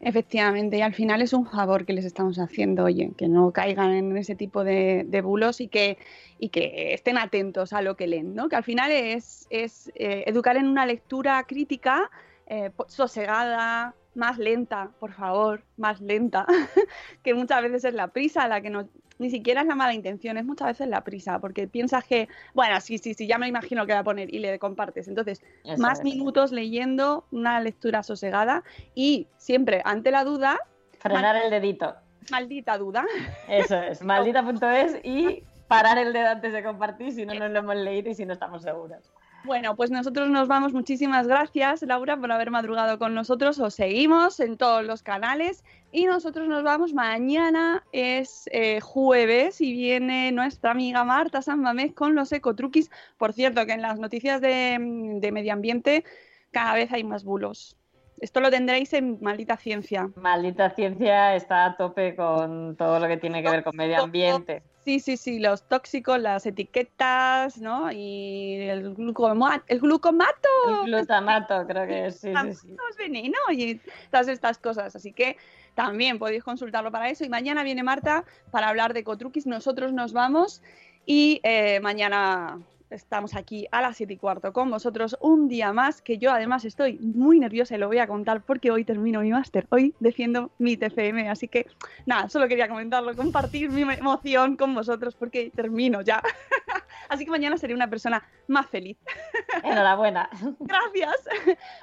Efectivamente, y al final es un favor que les estamos haciendo, oye, que no caigan en ese tipo de, de bulos y que, y que estén atentos a lo que leen, ¿no? Que al final es, es eh, educar en una lectura crítica eh, sosegada, más lenta, por favor, más lenta, que muchas veces es la prisa la que nos... Ni siquiera es la mala intención, es muchas veces la prisa, porque piensas que, bueno, sí, sí, sí, ya me imagino que va a poner y le compartes. Entonces, Eso más es. minutos leyendo, una lectura sosegada y siempre ante la duda, Frenar el dedito. maldita duda. Eso es, maldita.es y parar el dedo antes de compartir si no nos lo hemos leído y si no estamos seguros. Bueno, pues nosotros nos vamos. Muchísimas gracias, Laura, por haber madrugado con nosotros. Os seguimos en todos los canales y nosotros nos vamos. Mañana es eh, jueves y viene nuestra amiga Marta San Mamés con los ecotruquis. Por cierto, que en las noticias de, de medio ambiente cada vez hay más bulos. Esto lo tendréis en Maldita Ciencia. Maldita ciencia está a tope con todo lo que tiene que ver con medio ambiente. Sí, sí, sí, los tóxicos, las etiquetas, ¿no? Y el, glucoma- el glucomato. El glutamato, creo que es, sí, sí, sí. es veneno y todas estas cosas. Así que también podéis consultarlo para eso. Y mañana viene Marta para hablar de Cotruquis. Nosotros nos vamos y eh, mañana estamos aquí a las 7 y cuarto con vosotros un día más, que yo además estoy muy nerviosa y lo voy a contar porque hoy termino mi máster, hoy defiendo mi TFM, así que nada, solo quería comentarlo, compartir mi emoción con vosotros porque termino ya. así que mañana seré una persona más feliz. Enhorabuena. Gracias.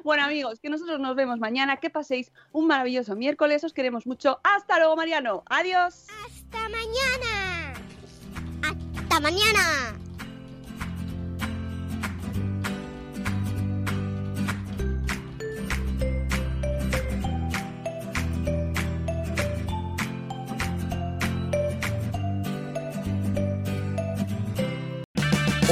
Bueno, amigos, que nosotros nos vemos mañana. Que paséis un maravilloso miércoles. Os queremos mucho. Hasta luego, Mariano. Adiós. ¡Hasta mañana! ¡Hasta mañana!